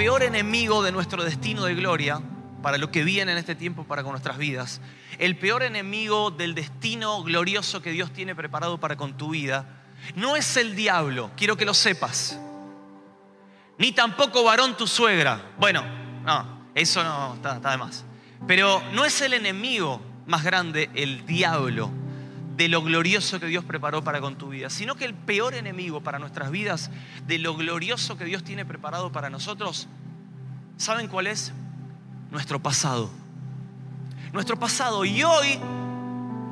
peor enemigo de nuestro destino de gloria, para lo que viene en este tiempo para con nuestras vidas, el peor enemigo del destino glorioso que Dios tiene preparado para con tu vida, no es el diablo, quiero que lo sepas, ni tampoco varón tu suegra. Bueno, no, eso no está, está de más. Pero no es el enemigo más grande, el diablo, de lo glorioso que Dios preparó para con tu vida, sino que el peor enemigo para nuestras vidas, de lo glorioso que Dios tiene preparado para nosotros, ¿saben cuál es? Nuestro pasado. Nuestro pasado. Y hoy,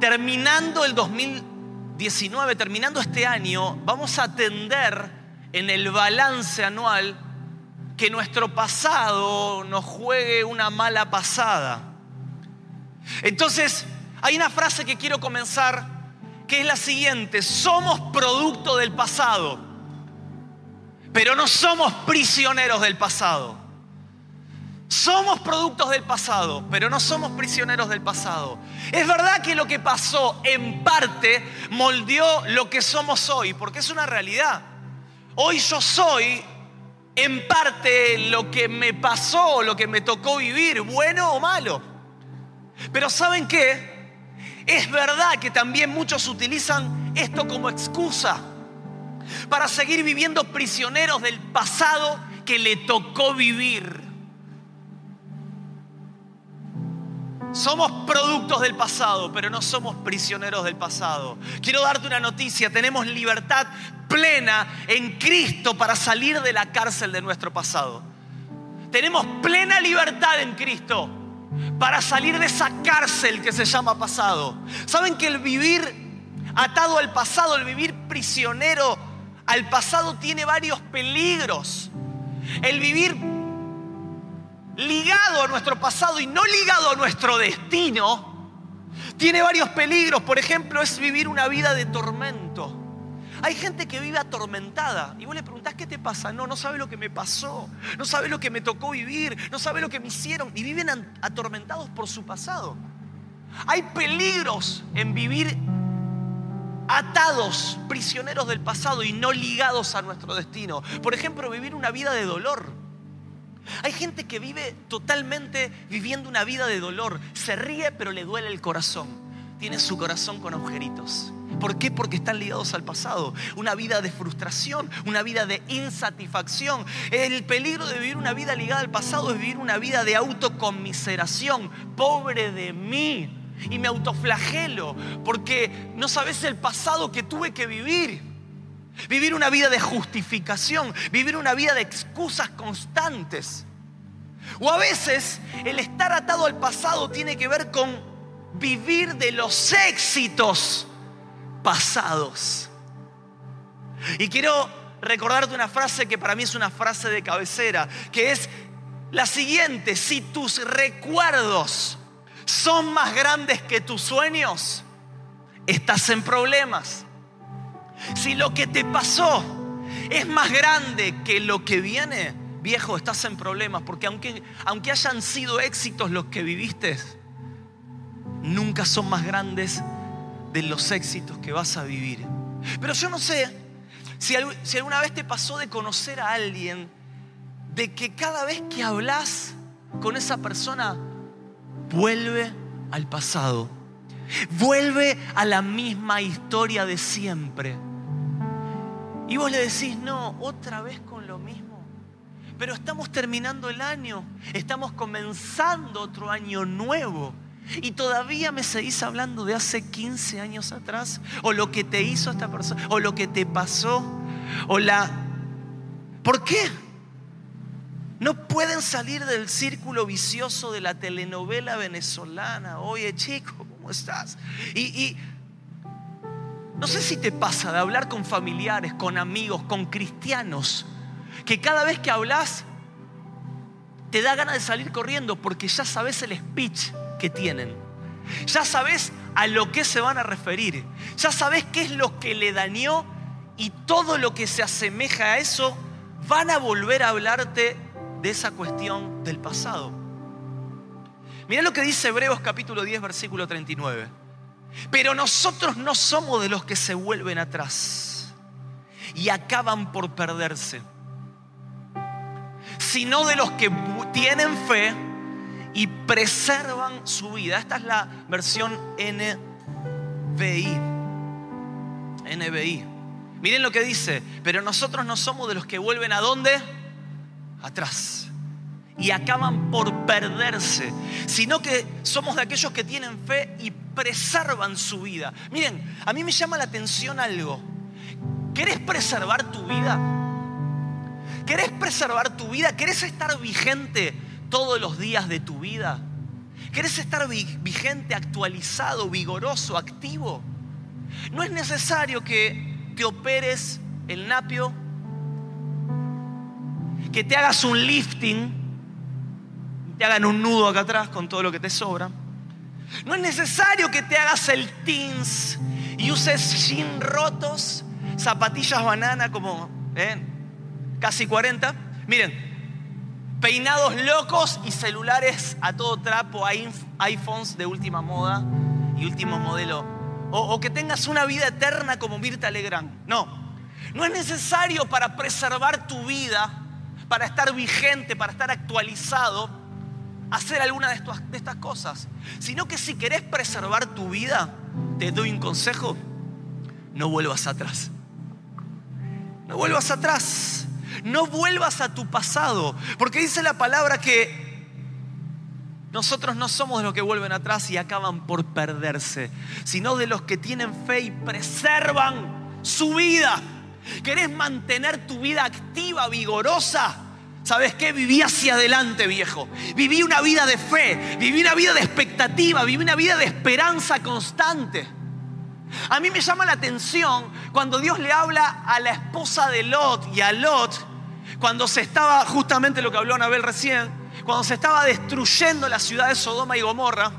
terminando el 2019, terminando este año, vamos a atender en el balance anual que nuestro pasado nos juegue una mala pasada. Entonces, hay una frase que quiero comenzar que es la siguiente, somos producto del pasado, pero no somos prisioneros del pasado. Somos productos del pasado, pero no somos prisioneros del pasado. Es verdad que lo que pasó en parte moldeó lo que somos hoy, porque es una realidad. Hoy yo soy en parte lo que me pasó, lo que me tocó vivir, bueno o malo. Pero ¿saben qué? Es verdad que también muchos utilizan esto como excusa para seguir viviendo prisioneros del pasado que le tocó vivir. Somos productos del pasado, pero no somos prisioneros del pasado. Quiero darte una noticia, tenemos libertad plena en Cristo para salir de la cárcel de nuestro pasado. Tenemos plena libertad en Cristo para salir de esa cárcel que se llama pasado. ¿Saben que el vivir atado al pasado, el vivir prisionero al pasado tiene varios peligros? El vivir ligado a nuestro pasado y no ligado a nuestro destino tiene varios peligros. Por ejemplo, es vivir una vida de tormento. Hay gente que vive atormentada y vos le preguntás qué te pasa. No, no sabe lo que me pasó, no sabe lo que me tocó vivir, no sabe lo que me hicieron y viven atormentados por su pasado. Hay peligros en vivir atados, prisioneros del pasado y no ligados a nuestro destino. Por ejemplo, vivir una vida de dolor. Hay gente que vive totalmente viviendo una vida de dolor. Se ríe pero le duele el corazón. Tiene su corazón con agujeritos. ¿Por qué? Porque están ligados al pasado. Una vida de frustración, una vida de insatisfacción. El peligro de vivir una vida ligada al pasado es vivir una vida de autoconmiseración. Pobre de mí. Y me autoflagelo porque no sabes el pasado que tuve que vivir. Vivir una vida de justificación, vivir una vida de excusas constantes. O a veces el estar atado al pasado tiene que ver con vivir de los éxitos pasados. Y quiero recordarte una frase que para mí es una frase de cabecera, que es la siguiente, si tus recuerdos son más grandes que tus sueños, estás en problemas. Si lo que te pasó es más grande que lo que viene, viejo, estás en problemas, porque aunque, aunque hayan sido éxitos los que viviste, nunca son más grandes de los éxitos que vas a vivir. Pero yo no sé si, si alguna vez te pasó de conocer a alguien, de que cada vez que hablas con esa persona, vuelve al pasado, vuelve a la misma historia de siempre. Y vos le decís, no, otra vez con lo mismo. Pero estamos terminando el año, estamos comenzando otro año nuevo. Y todavía me seguís hablando de hace 15 años atrás, o lo que te hizo esta persona, o lo que te pasó, o la... ¿Por qué? No pueden salir del círculo vicioso de la telenovela venezolana. Oye, chico, ¿cómo estás? Y, y no sé si te pasa de hablar con familiares, con amigos, con cristianos, que cada vez que hablas te da ganas de salir corriendo porque ya sabes el speech que tienen. Ya sabes a lo que se van a referir. Ya sabes qué es lo que le dañó y todo lo que se asemeja a eso van a volver a hablarte de esa cuestión del pasado. Mira lo que dice Hebreos capítulo 10 versículo 39. Pero nosotros no somos de los que se vuelven atrás y acaban por perderse sino de los que tienen fe y preservan su vida. Esta es la versión NBI. NBI. Miren lo que dice, pero nosotros no somos de los que vuelven a dónde? Atrás. Y acaban por perderse, sino que somos de aquellos que tienen fe y preservan su vida. Miren, a mí me llama la atención algo. ¿Querés preservar tu vida? ¿Querés preservar tu vida? ¿Querés estar vigente todos los días de tu vida? ¿Querés estar vigente, actualizado, vigoroso, activo? No es necesario que te operes el napio, que te hagas un lifting, te hagan un nudo acá atrás con todo lo que te sobra. No es necesario que te hagas el teens y uses jeans rotos, zapatillas banana como ¿eh? casi 40. Miren, peinados locos y celulares a todo trapo, iPhones de última moda y último modelo o, que tengas una vida eterna como Mirta Legrand. No, no es necesario para preservar tu vida, para estar vigente, para estar actualizado, hacer alguna de, de estas cosas. Sino que si querés preservar tu vida, te doy un consejo, no vuelvas atrás. No vuelvas atrás. No vuelvas a tu pasado. Porque dice la palabra que nosotros no somos de los que vuelven atrás y acaban por perderse, sino de los que tienen fe y preservan su vida. ¿Querés mantener tu vida activa, vigorosa? ¿Sabes qué? Viví hacia adelante, viejo. Viví una vida de fe, viví una vida de expectativa, viví una vida de esperanza constante. A mí me llama la atención cuando Dios le habla a la esposa de Lot y a Lot, cuando se estaba justamente lo que habló Anabel recién, cuando se estaba destruyendo la ciudad de Sodoma y Gomorra,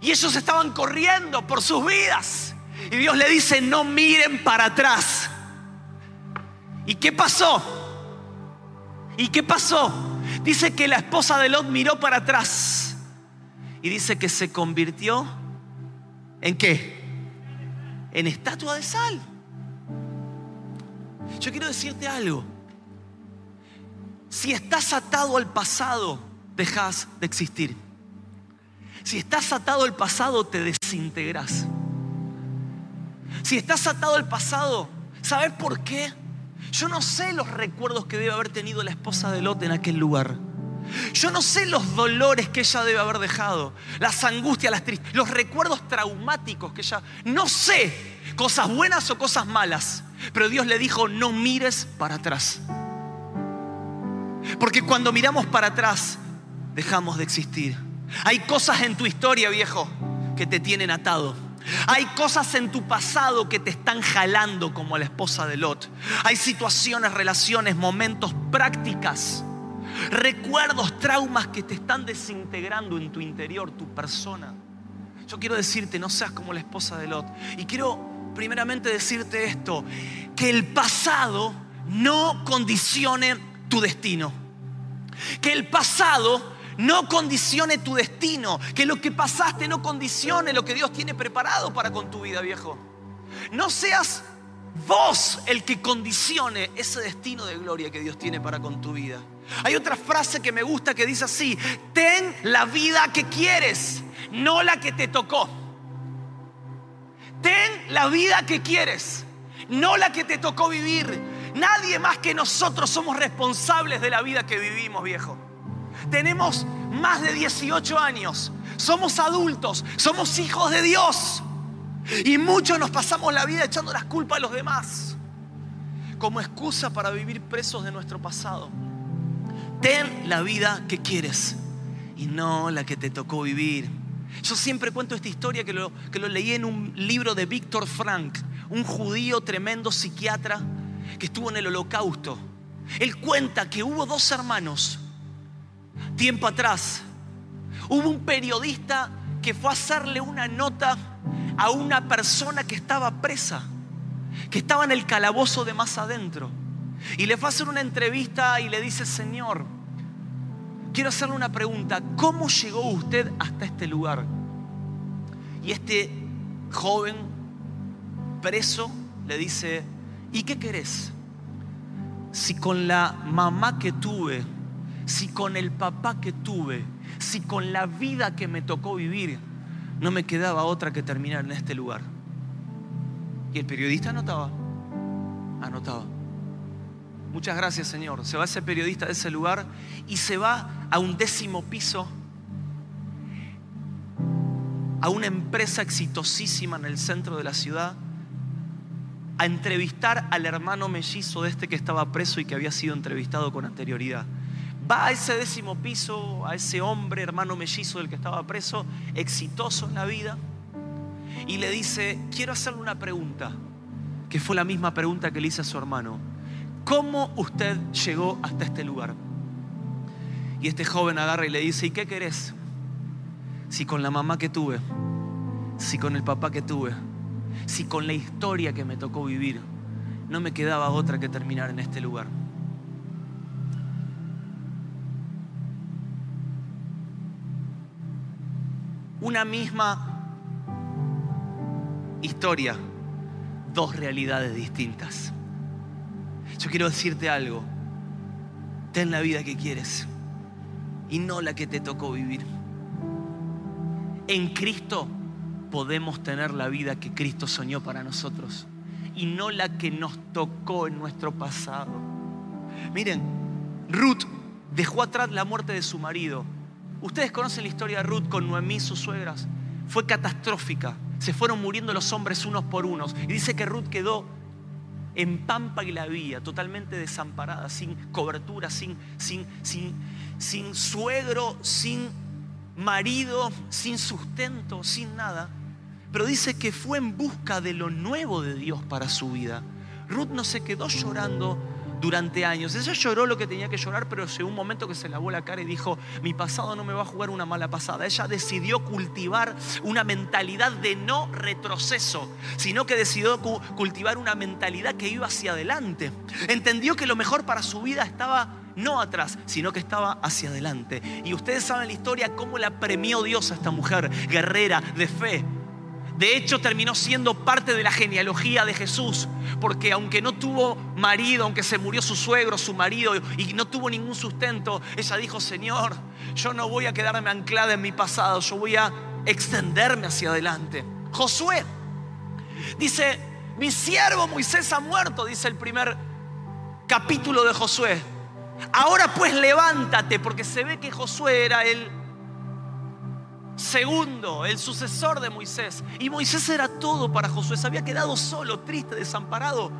y ellos estaban corriendo por sus vidas. Y Dios le dice, no miren para atrás. ¿Y qué pasó? ¿Y qué pasó? Dice que la esposa de Lot miró para atrás. Y dice que se convirtió en qué? En estatua de sal. Yo quiero decirte algo. Si estás atado al pasado, dejas de existir. Si estás atado al pasado, te desintegras. Si estás atado al pasado, ¿sabes por qué? Yo no sé los recuerdos que debe haber tenido la esposa de Lot en aquel lugar. Yo no sé los dolores que ella debe haber dejado, las angustias, las tristezas, los recuerdos traumáticos que ella... No sé cosas buenas o cosas malas, pero Dios le dijo, no mires para atrás. Porque cuando miramos para atrás, dejamos de existir. Hay cosas en tu historia, viejo, que te tienen atado. Hay cosas en tu pasado que te están jalando como la esposa de Lot. Hay situaciones, relaciones, momentos, prácticas, recuerdos, traumas que te están desintegrando en tu interior, tu persona. Yo quiero decirte, no seas como la esposa de Lot. Y quiero primeramente decirte esto, que el pasado no condicione tu destino. Que el pasado no condicione tu destino. Que lo que pasaste no condicione lo que Dios tiene preparado para con tu vida, viejo. No seas vos el que condicione ese destino de gloria que Dios tiene para con tu vida. Hay otra frase que me gusta que dice así, ten la vida que quieres, no la que te tocó. Ten la vida que quieres, no la que te tocó vivir. Nadie más que nosotros somos responsables de la vida que vivimos, viejo. Tenemos más de 18 años, somos adultos, somos hijos de Dios. Y muchos nos pasamos la vida echando las culpas a los demás como excusa para vivir presos de nuestro pasado. Ten la vida que quieres y no la que te tocó vivir. Yo siempre cuento esta historia que lo, que lo leí en un libro de Víctor Frank, un judío tremendo psiquiatra que estuvo en el holocausto. Él cuenta que hubo dos hermanos, tiempo atrás, hubo un periodista que fue a hacerle una nota a una persona que estaba presa, que estaba en el calabozo de más adentro. Y le fue a hacer una entrevista y le dice, Señor, quiero hacerle una pregunta, ¿cómo llegó usted hasta este lugar? Y este joven preso le dice, ¿y qué querés? si con la mamá que tuve, si con el papá que tuve, si con la vida que me tocó vivir, no me quedaba otra que terminar en este lugar. Y el periodista anotaba, anotaba. Muchas gracias Señor. Se va ese periodista de ese lugar y se va a un décimo piso, a una empresa exitosísima en el centro de la ciudad, a entrevistar al hermano mellizo de este que estaba preso y que había sido entrevistado con anterioridad va a ese décimo piso, a ese hombre, hermano mellizo del que estaba preso, exitoso en la vida, y le dice, quiero hacerle una pregunta, que fue la misma pregunta que le hice a su hermano. ¿Cómo usted llegó hasta este lugar? Y este joven agarra y le dice, ¿y qué querés? Si con la mamá que tuve, si con el papá que tuve, si con la historia que me tocó vivir, no me quedaba otra que terminar en este lugar. una misma historia, dos realidades distintas. Yo quiero decirte algo, ten la vida que quieres y no la que te tocó vivir. En Cristo podemos tener la vida que Cristo soñó para nosotros y no la que nos tocó en nuestro pasado. Miren, Ruth dejó atrás la muerte de su marido Ustedes conocen la historia de Ruth con Noemí, sus suegras. Fue catastrófica. Se fueron muriendo los hombres unos por unos. Y dice que Ruth quedó en Pampa y la vía, totalmente desamparada, sin cobertura, sin, sin, sin, sin suegro, sin marido, sin sustento, sin nada. Pero dice que fue en busca de lo nuevo de Dios para su vida. Ruth no se quedó llorando durante años. Ella lloró lo que tenía que llorar, pero llegó un momento que se lavó la cara y dijo, mi pasado no me va a jugar una mala pasada. Ella decidió cultivar una mentalidad de no retroceso, sino que decidió cultivar una mentalidad que iba hacia adelante. Entendió que lo mejor para su vida estaba no atrás, sino que estaba hacia adelante. Y ustedes saben la historia, cómo la premió Dios a esta mujer, guerrera, de fe, de hecho, terminó siendo parte de la genealogía de Jesús, porque aunque no tuvo marido, aunque se murió su suegro, su marido, y no tuvo ningún sustento, ella dijo, Señor, yo no voy a quedarme anclada en mi pasado, yo voy a extenderme hacia adelante. Josué dice, mi siervo Moisés ha muerto, dice el primer capítulo de Josué. Ahora pues levántate, porque se ve que Josué era el segundo, el sucesor de Moisés. Y Moisés era todo para Josué. Se había quedado solo, triste, desamparado,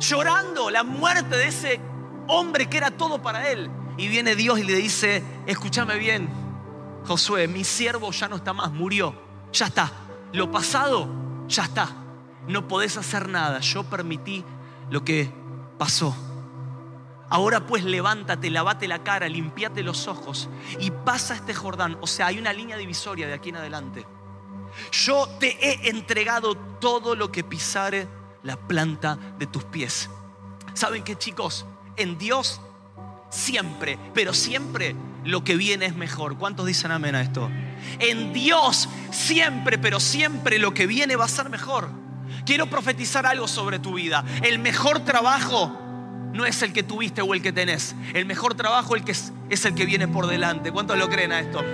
llorando la muerte de ese hombre que era todo para él. Y viene Dios y le dice, escúchame bien, Josué, mi siervo ya no está más, murió, ya está. Lo pasado, ya está. No podés hacer nada. Yo permití lo que pasó. Ahora pues levántate, lavate la cara, limpiate los ojos y pasa este Jordán. O sea, hay una línea divisoria de aquí en adelante. Yo te he entregado todo lo que pisare la planta de tus pies. ¿Saben qué chicos? En Dios siempre, pero siempre lo que viene es mejor. ¿Cuántos dicen amén a esto? En Dios siempre, pero siempre lo que viene va a ser mejor. Quiero profetizar algo sobre tu vida. El mejor trabajo no es el que tuviste o el que tenés. El mejor trabajo el que es, es el que viene por delante. ¿Cuántos lo creen a esto?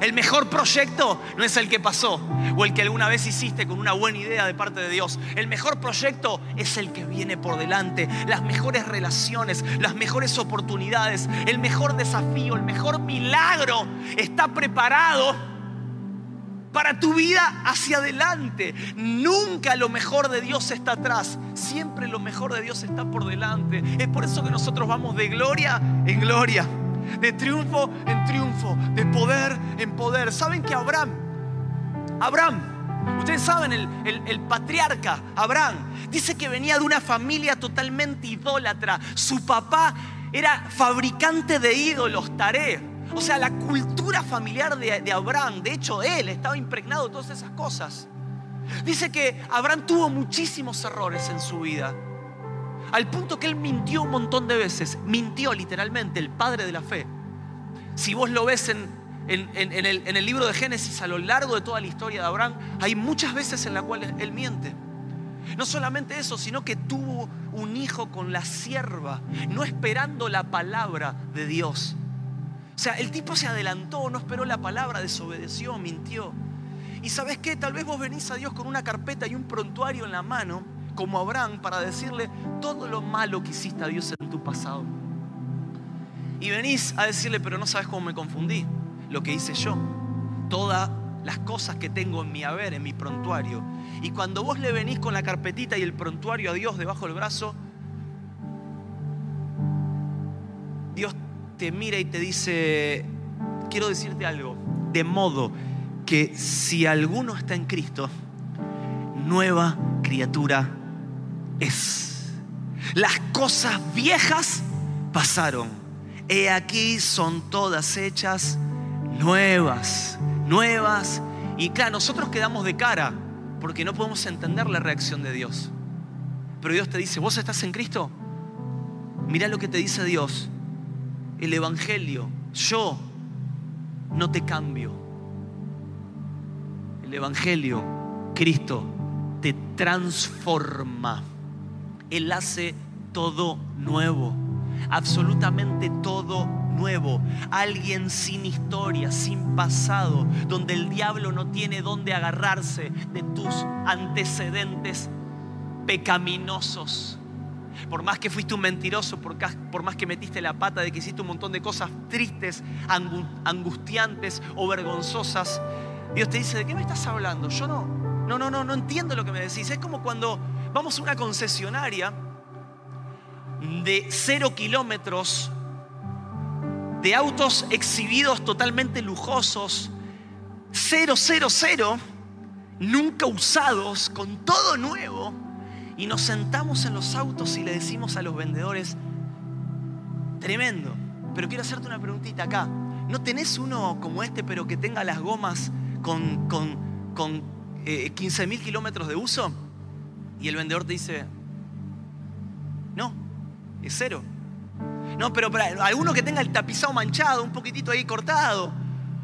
El mejor proyecto no es el que pasó o el que alguna vez hiciste con una buena idea de parte de Dios. El mejor proyecto es el que viene por delante. Las mejores relaciones, las mejores oportunidades, el mejor desafío, el mejor milagro está preparado para tu vida hacia adelante. Nunca lo mejor de Dios está atrás, siempre lo mejor de Dios está por delante. Es por eso que nosotros vamos de gloria en gloria, de triunfo en triunfo, de poder en poder. ¿Saben que Abraham, Abraham, ustedes saben, el, el patriarca Abraham, dice que venía de una familia totalmente idólatra. Su papá era fabricante de ídolos, Taré. O sea, la cultura familiar de, Abraham, de hecho él estaba impregnado de todas esas cosas. Dice que Abraham tuvo muchísimos errores en su vida. Al punto que él mintió un montón de veces. Mintió literalmente, el padre de la fe. Si vos lo ves en, el, el, libro de Génesis a lo largo de toda la historia de Abraham, hay muchas veces en las cuales él miente. No solamente eso, sino que tuvo un hijo con la sierva, no esperando la palabra de Dios. O sea, el tipo se adelantó, no esperó la palabra, desobedeció, mintió. Y sabes qué, tal vez vos venís a Dios con una carpeta y un prontuario en la mano, como Abraham, para decirle todo lo malo que hiciste a Dios en tu pasado. Y venís a decirle, pero no sabes cómo me confundí, lo que hice yo, todas las cosas que tengo en mi haber, en mi prontuario. Y cuando vos le venís con la carpetita y el prontuario a Dios debajo del brazo, Dios te mira y te dice, quiero decirte algo, de modo que si alguno está en Cristo, nueva criatura es. Las cosas viejas pasaron. He aquí son todas hechas nuevas, nuevas. Y claro, nosotros quedamos de cara porque no podemos entender la reacción de Dios. Pero Dios te dice, vos estás en Cristo. Mira lo que te dice Dios el Evangelio. Yo no te cambio. El Evangelio, Cristo, te transforma. Él hace todo nuevo, absolutamente todo nuevo. Alguien sin historia, sin pasado, donde el diablo no tiene dónde agarrarse de tus antecedentes pecaminosos por más que fuiste un mentiroso, por, más que metiste la pata de que hiciste un montón de cosas tristes, angustiantes o vergonzosas, Dios te dice, ¿de qué me estás hablando? Yo no, no, no, no, no entiendo lo que me decís. Es como cuando vamos a una concesionaria de cero kilómetros, de autos exhibidos totalmente lujosos, cero, cero, cero, nunca usados, con todo nuevo y nos sentamos en los autos y le decimos a los vendedores, tremendo, pero quiero hacerte una preguntita acá. ¿No tenés uno como este, pero que tenga las gomas con, con, con 15 eh, kilómetros de uso? Y el vendedor te dice, no, es cero. No, pero para alguno que tenga el tapizado manchado, un poquitito ahí cortado,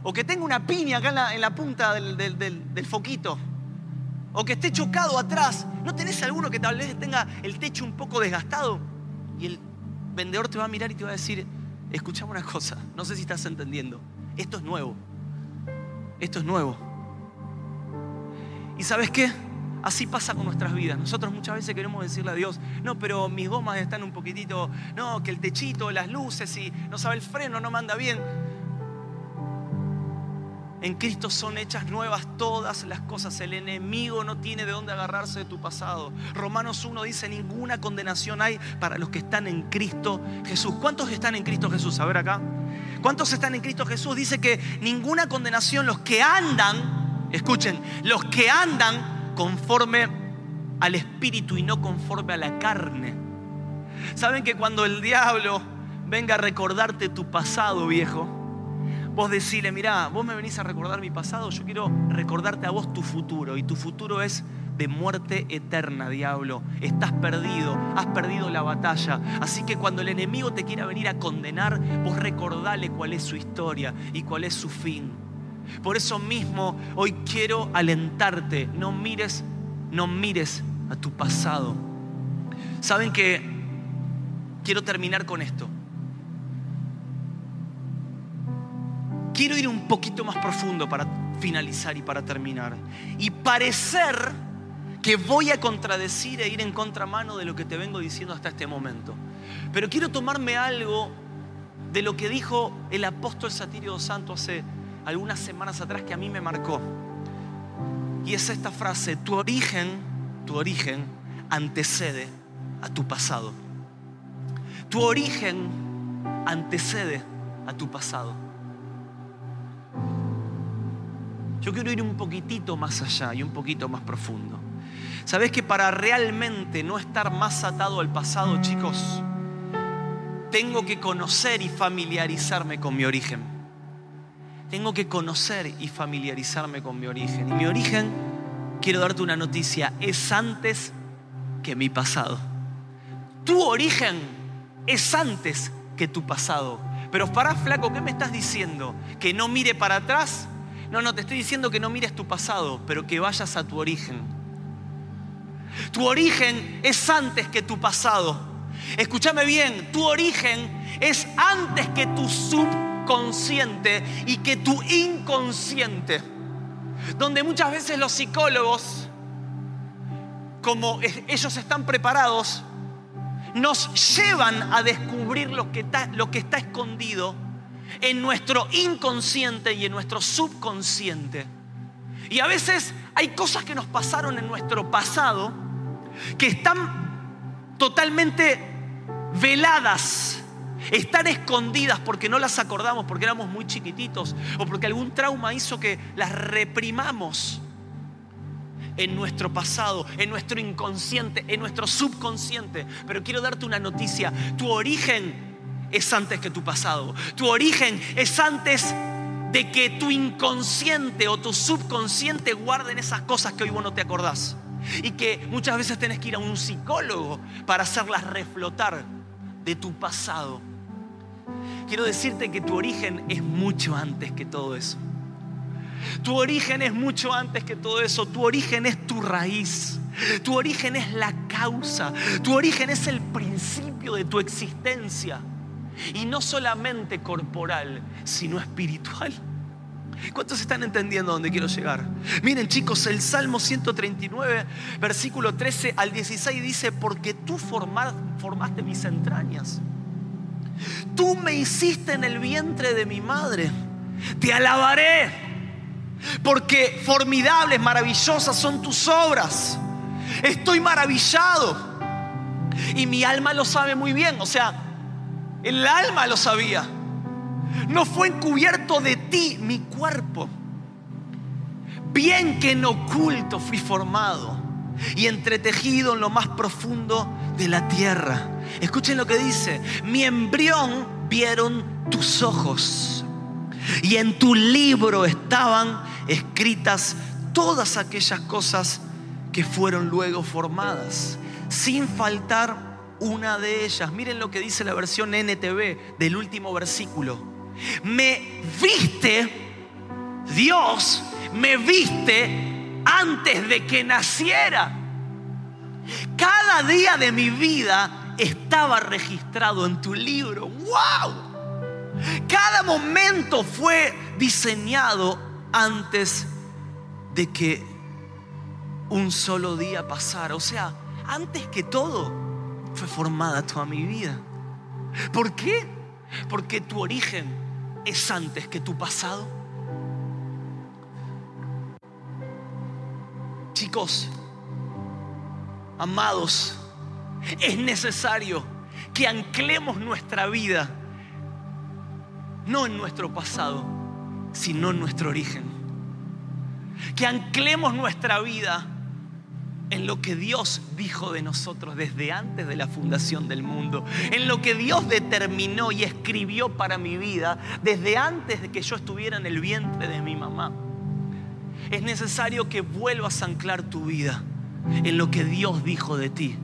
o que tenga una piña acá en la, punta del foquito o que esté chocado atrás. ¿No tenés alguno que tal vez tenga el techo un poco desgastado? Y el vendedor te va a mirar y te va a decir, escuchame una cosa, no sé si estás entendiendo, esto es nuevo, esto es nuevo. ¿Y sabes qué? Así pasa con nuestras vidas. Nosotros muchas veces queremos decirle a Dios, no, pero mis gomas están un poquitito, no, que el techito, las luces y no sabe el freno, no manda bien. En Cristo son hechas nuevas todas las cosas. El enemigo no tiene de dónde agarrarse de tu pasado. Romanos 1 dice, ninguna condenación hay para los que están en Cristo Jesús. ¿Cuántos están en Cristo Jesús? A ver acá. ¿Cuántos están en Cristo Jesús? Dice que ninguna condenación, los que andan, escuchen, los que andan conforme al Espíritu y no conforme a la carne. ¿Saben que cuando el diablo venga a recordarte tu pasado, viejo? Vos decirle, mirá, vos me venís a recordar mi pasado, yo quiero recordarte a vos tu futuro. Y tu futuro es de muerte eterna, diablo. Estás perdido, has perdido la batalla. Así que cuando el enemigo te quiera venir a condenar, vos recordale cuál es su historia y cuál es su fin. Por eso mismo hoy quiero alentarte, no mires, no mires a tu pasado. Saben que quiero terminar con esto. Quiero ir un poquito más profundo para finalizar y para terminar. Y parecer que voy a contradecir e ir en contramano de lo que te vengo diciendo hasta este momento. Pero quiero tomarme algo de lo que dijo el apóstol Satirio Santo hace algunas semanas atrás que a mí me marcó. Y es esta frase, tu origen, tu origen antecede a tu pasado. Tu origen antecede a tu pasado. Yo quiero ir un poquitito más allá y un poquito más profundo. ¿Sabes que para realmente no estar más atado al pasado, chicos, tengo que conocer y familiarizarme con mi origen? Tengo que conocer y familiarizarme con mi origen. Y mi origen, quiero darte una noticia, es antes que mi pasado. Tu origen es antes que tu pasado. Pero para flaco, ¿qué me estás diciendo? ¿Que no mire para atrás? No, no, te estoy diciendo que no mires tu pasado, pero que vayas a tu origen. Tu origen es antes que tu pasado. Escúchame bien, tu origen es antes que tu subconsciente y que tu inconsciente. Donde muchas veces los psicólogos, como ellos están preparados, nos llevan a descubrir lo que está, lo que está escondido en nuestro inconsciente y en nuestro subconsciente. Y a veces hay cosas que nos pasaron en nuestro pasado que están totalmente veladas, están escondidas porque no las acordamos, porque éramos muy chiquititos o porque algún trauma hizo que las reprimamos en nuestro pasado, en nuestro inconsciente, en nuestro subconsciente. Pero quiero darte una noticia, tu origen es antes que tu pasado, tu origen es antes de que tu inconsciente o tu subconsciente guarden esas cosas que hoy vos no te acordás. Y que muchas veces tenés que ir a un psicólogo para hacerlas reflotar de tu pasado. Quiero decirte que tu origen es mucho antes que todo eso. Tu origen es mucho antes que todo eso. Tu origen es tu raíz. Tu origen es la causa. Tu origen es el principio de tu existencia. Y no solamente corporal, sino espiritual. ¿Cuántos están entendiendo dónde quiero llegar? Miren chicos, el Salmo 139, versículo 13 al 16 dice, porque tú formaste mis entrañas. Tú me hiciste en el vientre de mi madre. Te alabaré, porque formidables, maravillosas son tus obras. Estoy maravillado. Y mi alma lo sabe muy bien. O sea, el alma lo sabía. No fue encubierto de ti mi cuerpo. Bien que en oculto fui formado y entretejido en lo más profundo de la tierra. Escuchen lo que dice. Mi embrión vieron tus ojos y en tu libro estaban escritas todas aquellas cosas que fueron luego formadas, sin faltar una de ellas. Miren lo que dice la versión NTV del último versículo. Me viste, Dios, me viste antes de que naciera. Cada día de mi vida estaba registrado en tu libro. ¡Wow! Cada momento fue diseñado antes de que un solo día pasara. O sea, antes que todo, fue formada toda mi vida. ¿Por qué? Porque tu origen es antes que tu pasado. Chicos, amados, es necesario que anclemos nuestra vida no en nuestro pasado, sino en nuestro origen. Que anclemos nuestra vida en lo que Dios dijo de nosotros desde antes de la fundación del mundo, en lo que Dios determinó y escribió para mi vida desde antes de que yo estuviera en el vientre de mi mamá. Es necesario que vuelvas a anclar tu vida en lo que Dios dijo de ti.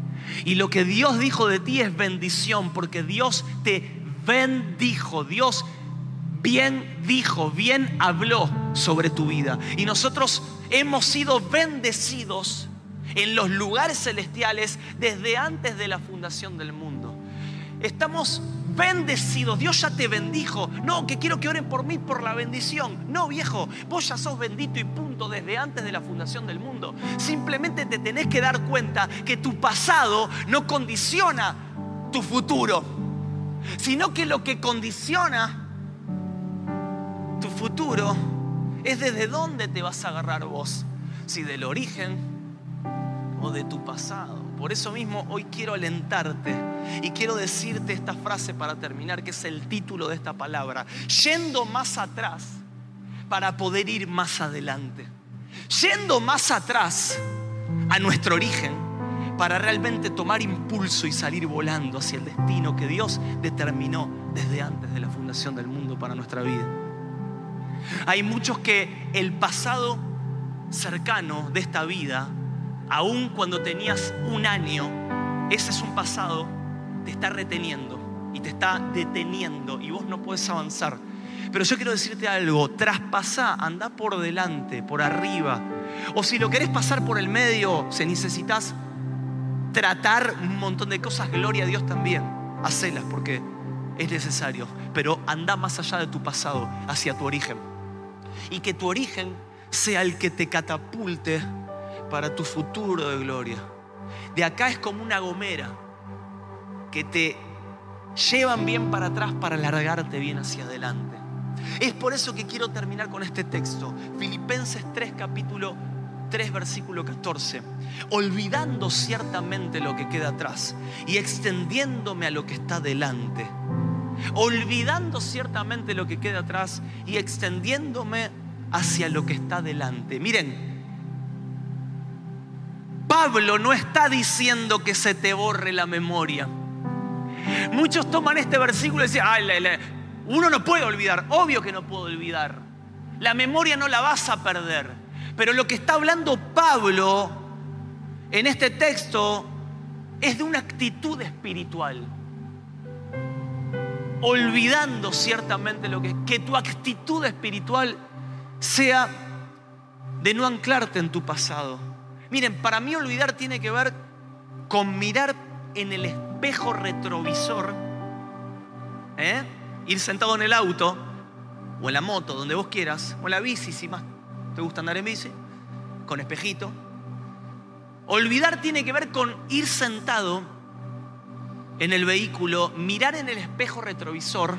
Y lo que Dios dijo de ti es bendición, porque Dios te bendijo, Dios bien dijo, bien habló sobre tu vida. Y nosotros hemos sido bendecidos en los lugares celestiales desde antes de la fundación del mundo. Estamos bendecidos, Dios ya te bendijo. No, que quiero que oren por mí por la bendición. No, viejo, vos ya sos bendito y punto desde antes de la fundación del mundo. Simplemente te tenés que dar cuenta que tu pasado no condiciona tu futuro, sino que lo que condiciona tu futuro es desde dónde te vas a agarrar vos. Si del origen o de tu pasado. Por eso mismo hoy quiero alentarte y quiero decirte esta frase para terminar, que es el título de esta palabra. Yendo más atrás para poder ir más adelante. Yendo más atrás a nuestro origen para realmente tomar impulso y salir volando hacia el destino que Dios determinó desde antes de la fundación del mundo para nuestra vida. Hay muchos que el pasado cercano de esta vida aún cuando tenías un año, ese es un pasado, te está reteniendo y te está deteniendo y vos no puedes avanzar. Pero yo quiero decirte algo, traspasá, anda por delante, por arriba. O si lo querés pasar por el medio, si necesitas tratar un montón de cosas, gloria a Dios también. Hacelas porque es necesario. Pero anda más allá de tu pasado, hacia tu origen. Y que tu origen sea el que te catapulte para tu futuro de gloria. De acá es como una gomera que te llevan bien para atrás para largarte bien hacia adelante. Es por eso que quiero terminar con este texto. Filipenses 3, capítulo 3, versículo 14. Olvidando ciertamente lo que queda atrás y extendiéndome a lo que está delante. Olvidando ciertamente lo que queda atrás y extendiéndome hacia lo que está delante. Miren, Pablo no está diciendo que se te borre la memoria. Muchos toman este versículo y dicen, uno no puede olvidar, obvio que no puedo olvidar. La memoria no la vas a perder. Pero lo que está hablando Pablo en este texto es de una actitud espiritual. Olvidando ciertamente lo que que tu actitud espiritual sea de no anclarte en tu pasado. Miren, para mí olvidar tiene que ver con mirar en el espejo retrovisor, ¿eh? ir sentado en el auto o en la moto, donde vos quieras, o en la bici, si más te gusta andar en bici, con espejito. Olvidar tiene que ver con ir sentado en el vehículo, mirar en el espejo retrovisor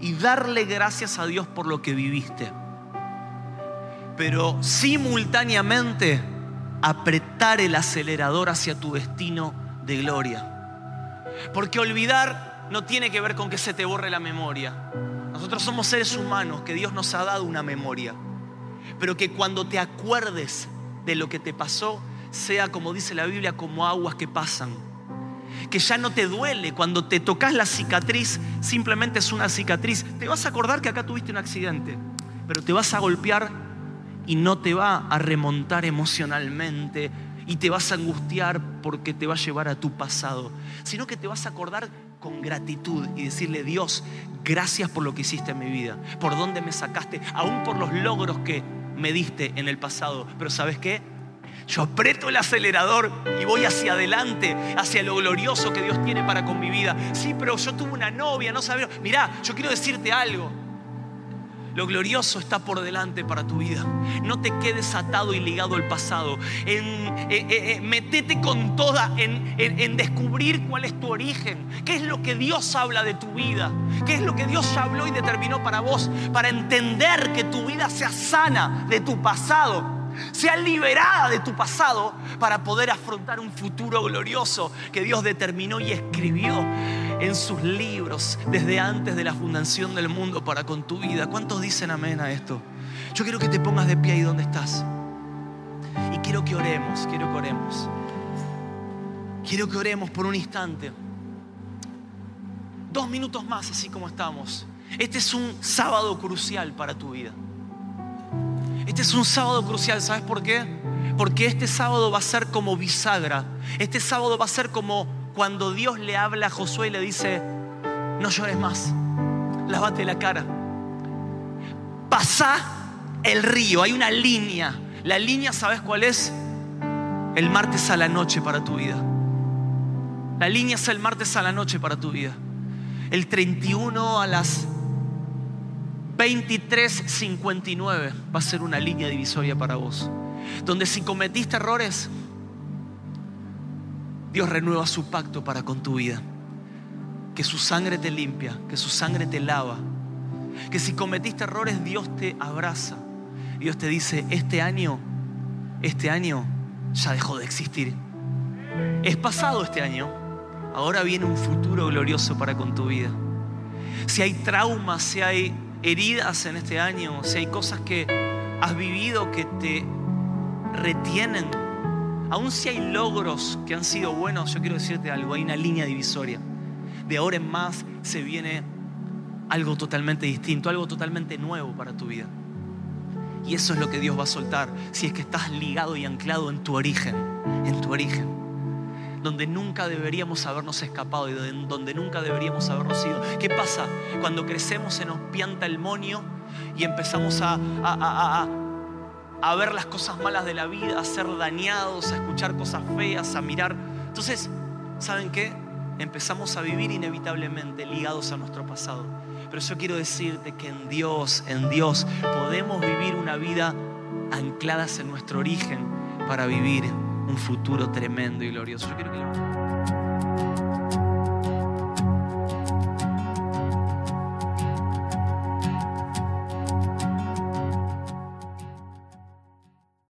y darle gracias a Dios por lo que viviste. Pero simultáneamente apretar el acelerador hacia tu destino de gloria. Porque olvidar no tiene que ver con que se te borre la memoria. Nosotros somos seres humanos que Dios nos ha dado una memoria. Pero que cuando te acuerdes de lo que te pasó, sea como dice la Biblia, como aguas que pasan que ya no te duele. Cuando te tocas la cicatriz, simplemente es una cicatriz. Te vas a acordar que acá tuviste un accidente, pero te vas a golpear y no te va a remontar emocionalmente y te vas a angustiar porque te va a llevar a tu pasado, sino que te vas a acordar con gratitud y decirle, Dios, gracias por lo que hiciste en mi vida, por dónde me sacaste, aún por los logros que me diste en el pasado. Pero ¿sabes qué? Yo aprieto el acelerador y voy hacia adelante, hacia lo glorioso que Dios tiene para con mi vida. Sí, pero yo tuve una novia, no sabía. Mirá, yo quiero decirte algo. Lo glorioso está por delante para tu vida. No te quedes atado y ligado al pasado. En, eh, eh, eh, metete con toda en, en, descubrir cuál es tu origen. ¿Qué es lo que Dios habla de tu vida? ¿Qué es lo que Dios habló y determinó para vos? Para entender que tu vida sea sana de tu pasado sea liberada de tu pasado para poder afrontar un futuro glorioso que Dios determinó y escribió en sus libros desde antes de la fundación del mundo para con tu vida. ¿Cuántos dicen amén a esto? Yo quiero que te pongas de pie ahí donde estás. Y quiero que oremos, quiero que oremos. Quiero que oremos por un instante. Dos minutos más, así como estamos. Este es un sábado crucial para tu vida. Este es un sábado crucial, ¿sabes por qué? Porque este sábado va a ser como bisagra. Este sábado va a ser como cuando Dios le habla a Josué y le dice, no llores más, lávate la cara. Pasa el río, hay una línea. La línea, ¿sabes cuál es? El martes a la noche para tu vida. La línea es el martes a la noche para tu vida. El 31 a las 23.59 va a ser una línea divisoria para vos. Donde si cometiste errores, Dios renueva su pacto para con tu vida. Que su sangre te limpia, que su sangre te lava. Que si cometiste errores, Dios te abraza. Dios te dice, este año, este año ya dejó de existir. Es pasado este año, ahora viene un futuro glorioso para con tu vida. Si hay traumas, si hay heridas en este año, si hay cosas que has vivido que te retienen, aun si hay logros que han sido buenos, yo quiero decirte algo, hay una línea divisoria. De ahora en más se viene algo totalmente distinto, algo totalmente nuevo para tu vida. Y eso es lo que Dios va a soltar si es que estás ligado y anclado en tu origen, en tu origen donde nunca deberíamos habernos escapado y donde nunca deberíamos habernos ido. ¿Qué pasa? Cuando crecemos se nos pianta el monio y empezamos a, a ver las cosas malas de la vida, a ser dañados, a escuchar cosas feas, a mirar. Entonces, ¿saben qué? Empezamos a vivir inevitablemente ligados a nuestro pasado. Pero yo quiero decirte que en Dios, en Dios, podemos vivir una vida ancladas en nuestro origen para vivir un futuro tremendo y glorioso. Yo quiero que